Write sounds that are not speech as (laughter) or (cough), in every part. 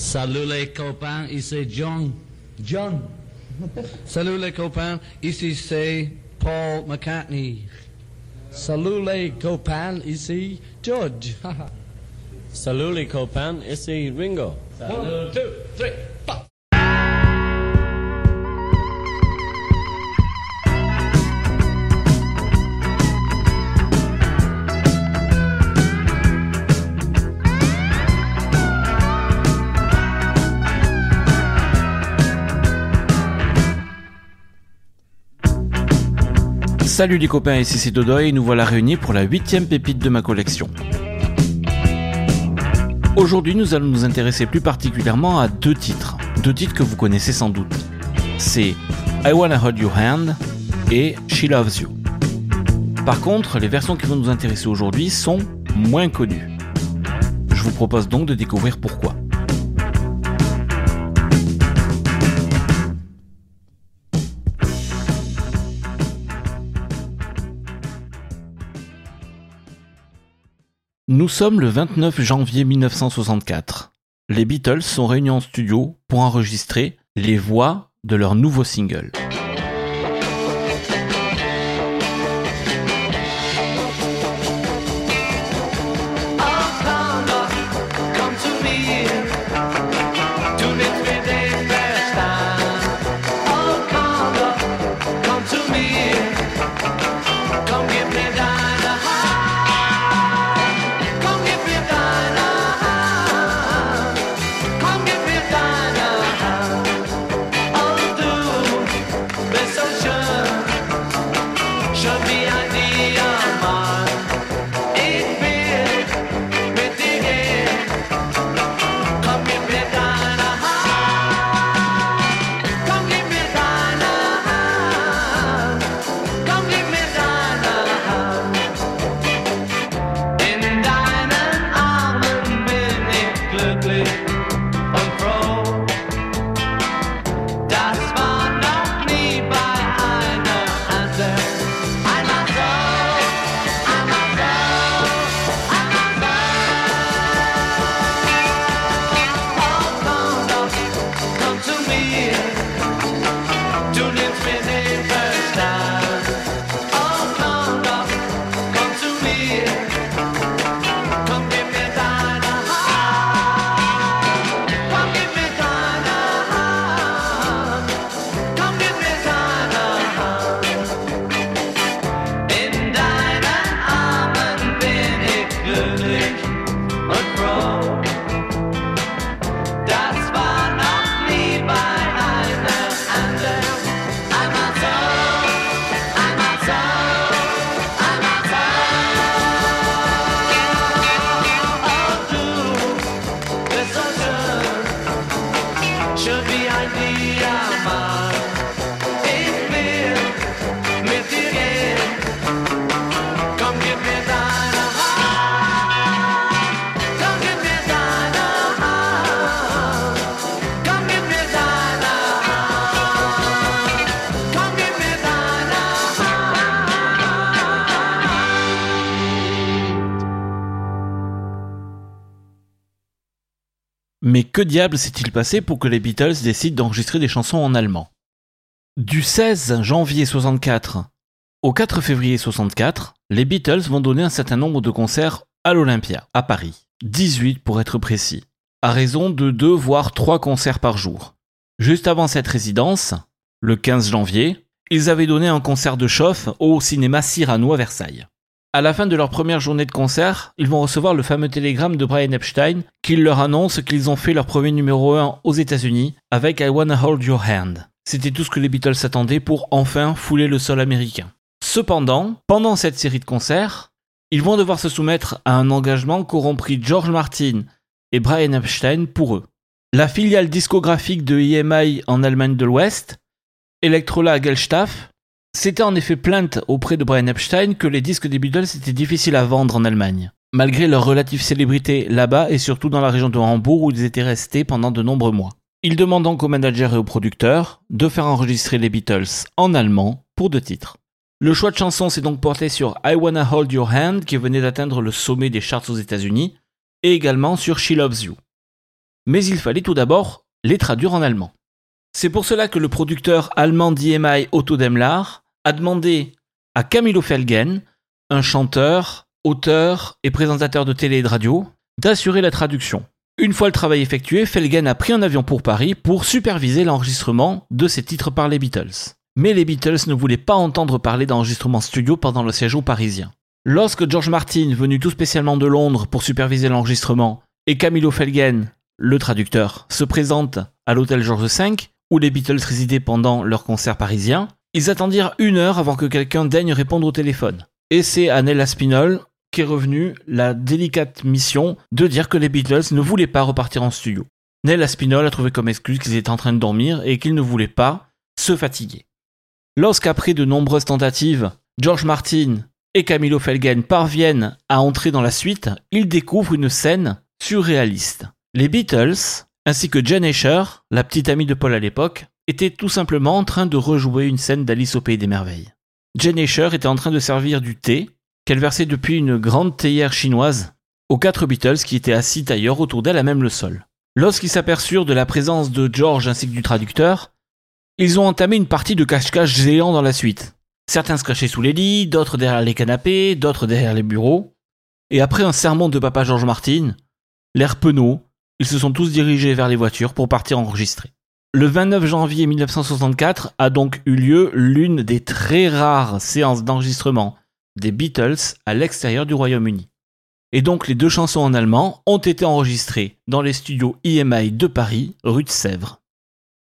Salut les copains, ici John. John. (laughs) Salut les copains, ici c'est Paul McCartney. Salut les copains, ici George. (laughs) Salut les copains, ici Ringo. One, two, three, Salut les copains, ici c'est Dodo et nous voilà réunis pour la huitième pépite de ma collection. Aujourd'hui nous allons nous intéresser plus particulièrement à deux titres, deux titres que vous connaissez sans doute. C'est I Wanna Hold Your Hand et She Loves You. Par contre, les versions qui vont nous intéresser aujourd'hui sont moins connues. Je vous propose donc de découvrir pourquoi. Nous sommes le 29 janvier 1964. Les Beatles sont réunis en studio pour enregistrer les voix de leur nouveau single. Mais que diable s'est-il passé pour que les Beatles décident d'enregistrer des chansons en allemand? Du 16 janvier 64 au 4 février 64, les Beatles vont donner un certain nombre de concerts à l'Olympia, à Paris. 18 pour être précis, à raison de 2 voire 3 concerts par jour. Juste avant cette résidence, le 15 janvier, ils avaient donné un concert de chauffe au cinéma Cyrano à Versailles. À la fin de leur première journée de concert, ils vont recevoir le fameux télégramme de Brian Epstein qui leur annonce qu'ils ont fait leur premier numéro 1 aux États-Unis avec I Wanna Hold Your Hand. C'était tout ce que les Beatles s'attendaient pour enfin fouler le sol américain. Cependant, pendant cette série de concerts, ils vont devoir se soumettre à un engagement qu'auront pris George Martin et Brian Epstein pour eux. La filiale discographique de EMI en Allemagne de l'Ouest, Electrola Gelstaff, s'était en effet plainte auprès de Brian Epstein que les disques des Beatles étaient difficiles à vendre en Allemagne, malgré leur relative célébrité là-bas et surtout dans la région de Hambourg où ils étaient restés pendant de nombreux mois. Il demande donc aux managers et aux producteurs de faire enregistrer les Beatles en allemand pour deux titres. Le choix de chanson s'est donc porté sur I Wanna Hold Your Hand qui venait d'atteindre le sommet des charts aux États-Unis et également sur She Loves You. mais il fallait tout d'abord les traduire en allemand. C'est pour cela que le producteur allemand d'EMI Otto Demlar a demandé à Camilo Felgen, un chanteur, auteur et présentateur de télé et de radio, d'assurer la traduction. Une fois le travail effectué, Felgen a pris un avion pour Paris pour superviser l'enregistrement de ses titres par les Beatles. Mais les Beatles ne voulaient pas entendre parler d'enregistrement studio pendant le séjour parisien. Lorsque George Martin, venu tout spécialement de Londres pour superviser l'enregistrement, et Camilo Felgen, le traducteur, se présentent à l'hôtel George V, où les Beatles résidaient pendant leur concert parisien, ils attendirent une heure avant que quelqu'un daigne répondre au téléphone. Et c'est à Nella Spinol qu'est revenue la délicate mission de dire que les Beatles ne voulaient pas repartir en studio. Nella Spinol a trouvé comme excuse qu'ils étaient en train de dormir et qu'ils ne voulaient pas se fatiguer. Lorsqu'après de nombreuses tentatives, George Martin et Camilo Felgen parviennent à entrer dans la suite, ils découvrent une scène surréaliste. Les Beatles, ainsi que Jen Asher, la petite amie de Paul à l'époque, étaient tout simplement en train de rejouer une scène d'Alice au Pays des Merveilles. Jen Asher était en train de servir du thé, qu'elle versait depuis une grande théière chinoise, aux quatre Beatles qui étaient assis ailleurs autour d'elle à même le sol. Lorsqu'ils s'aperçurent de la présence de George ainsi que du traducteur, ils ont entamé une partie de cache-cache géant dans la suite. Certains se cachaient sous les lits, d'autres derrière les canapés, d'autres derrière les bureaux. Et après un sermon de papa George Martin, l'air penaud, ils se sont tous dirigés vers les voitures pour partir enregistrer. Le 29 janvier 1964 a donc eu lieu l'une des très rares séances d'enregistrement des Beatles à l'extérieur du Royaume-Uni. Et donc les deux chansons en allemand ont été enregistrées dans les studios EMI de Paris, rue de Sèvres.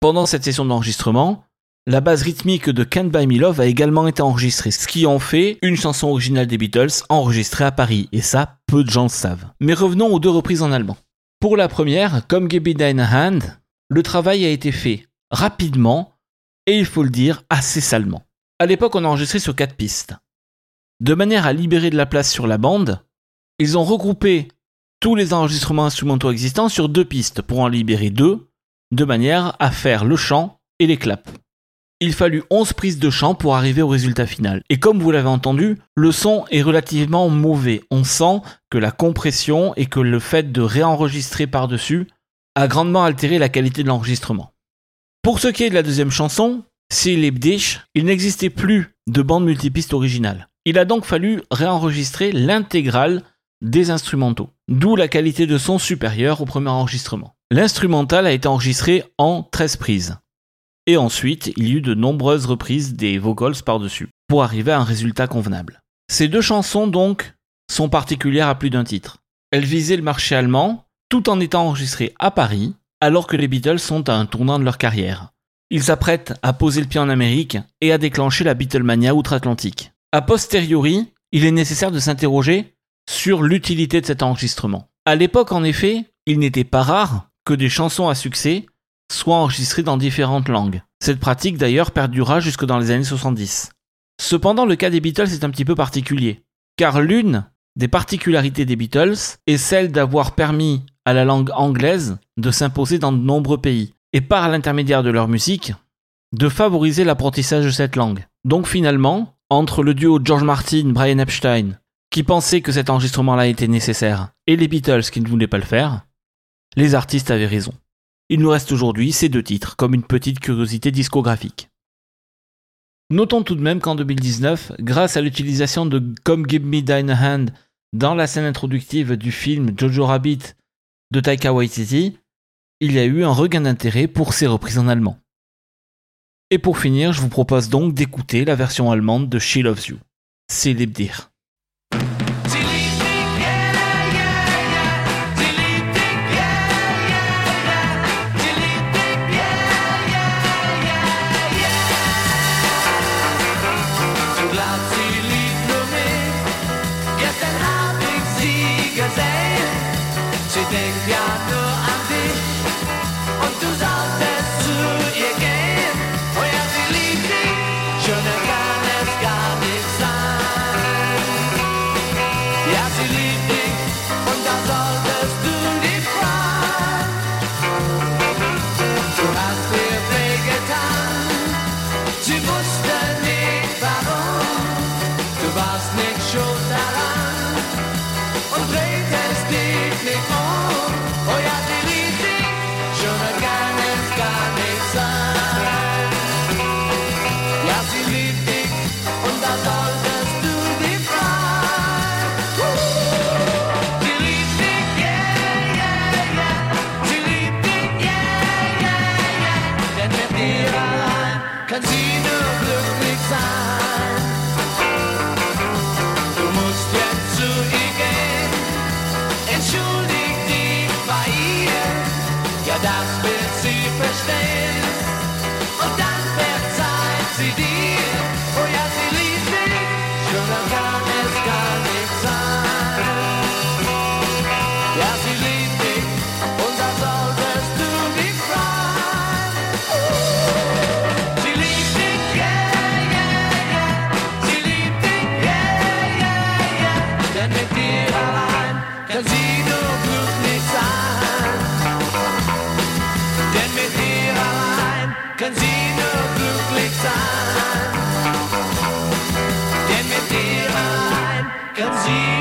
Pendant cette session d'enregistrement, la base rythmique de Can't Buy Me Love a également été enregistrée, ce qui en fait une chanson originale des Beatles enregistrée à Paris, et ça, peu de gens le savent. Mais revenons aux deux reprises en allemand. Pour la première, comme Give Hand, le travail a été fait rapidement, et il faut le dire, assez salement. À l'époque, on a enregistré sur quatre pistes. De manière à libérer de la place sur la bande, ils ont regroupé tous les enregistrements instrumentaux existants sur deux pistes pour en libérer deux, de manière à faire le chant et les claps. Il fallut 11 prises de chant pour arriver au résultat final. Et comme vous l'avez entendu, le son est relativement mauvais. On sent que la compression et que le fait de réenregistrer par-dessus a grandement altéré la qualité de l'enregistrement. Pour ce qui est de la deuxième chanson, See Dish, il n'existait plus de bande multipiste originale. Il a donc fallu réenregistrer l'intégrale des instrumentaux, d'où la qualité de son supérieure au premier enregistrement. L'instrumental a été enregistré en 13 prises. Et ensuite, il y eut de nombreuses reprises des vocals par-dessus, pour arriver à un résultat convenable. Ces deux chansons, donc, sont particulières à plus d'un titre. Elles visaient le marché allemand, tout en étant enregistrées à Paris, alors que les Beatles sont à un tournant de leur carrière. Ils s'apprêtent à poser le pied en Amérique et à déclencher la Beatlemania outre-Atlantique. A posteriori, il est nécessaire de s'interroger sur l'utilité de cet enregistrement. À l'époque, en effet, il n'était pas rare que des chansons à succès soient enregistrées dans différentes langues. Cette pratique d'ailleurs perdura jusque dans les années 70. Cependant, le cas des Beatles est un petit peu particulier, car l'une des particularités des Beatles est celle d'avoir permis à la langue anglaise de s'imposer dans de nombreux pays, et par l'intermédiaire de leur musique, de favoriser l'apprentissage de cette langue. Donc finalement, entre le duo George Martin, Brian Epstein, qui pensaient que cet enregistrement-là était nécessaire, et les Beatles qui ne voulaient pas le faire, les artistes avaient raison. Il nous reste aujourd'hui ces deux titres comme une petite curiosité discographique. Notons tout de même qu'en 2019, grâce à l'utilisation de Come Give Me Thine Hand dans la scène introductive du film Jojo Rabbit de Taika Waititi, il y a eu un regain d'intérêt pour ces reprises en allemand. Et pour finir, je vous propose donc d'écouter la version allemande de She Loves You. C'est Dir. menos.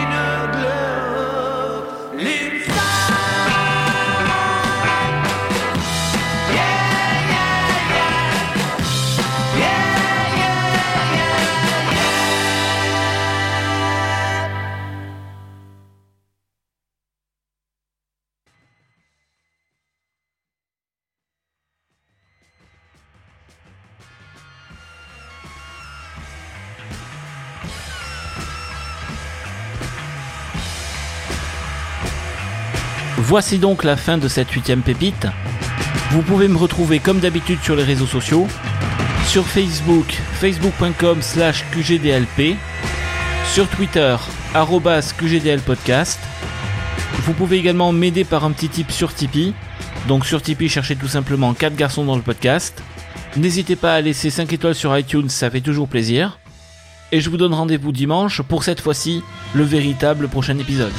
Voici donc la fin de cette huitième pépite. Vous pouvez me retrouver comme d'habitude sur les réseaux sociaux, sur Facebook, facebook.com slash QGDLP, sur Twitter, arrobas QGDLpodcast. Vous pouvez également m'aider par un petit tip sur Tipeee. Donc sur Tipeee, cherchez tout simplement 4 garçons dans le podcast. N'hésitez pas à laisser 5 étoiles sur iTunes, ça fait toujours plaisir. Et je vous donne rendez-vous dimanche pour cette fois-ci le véritable prochain épisode.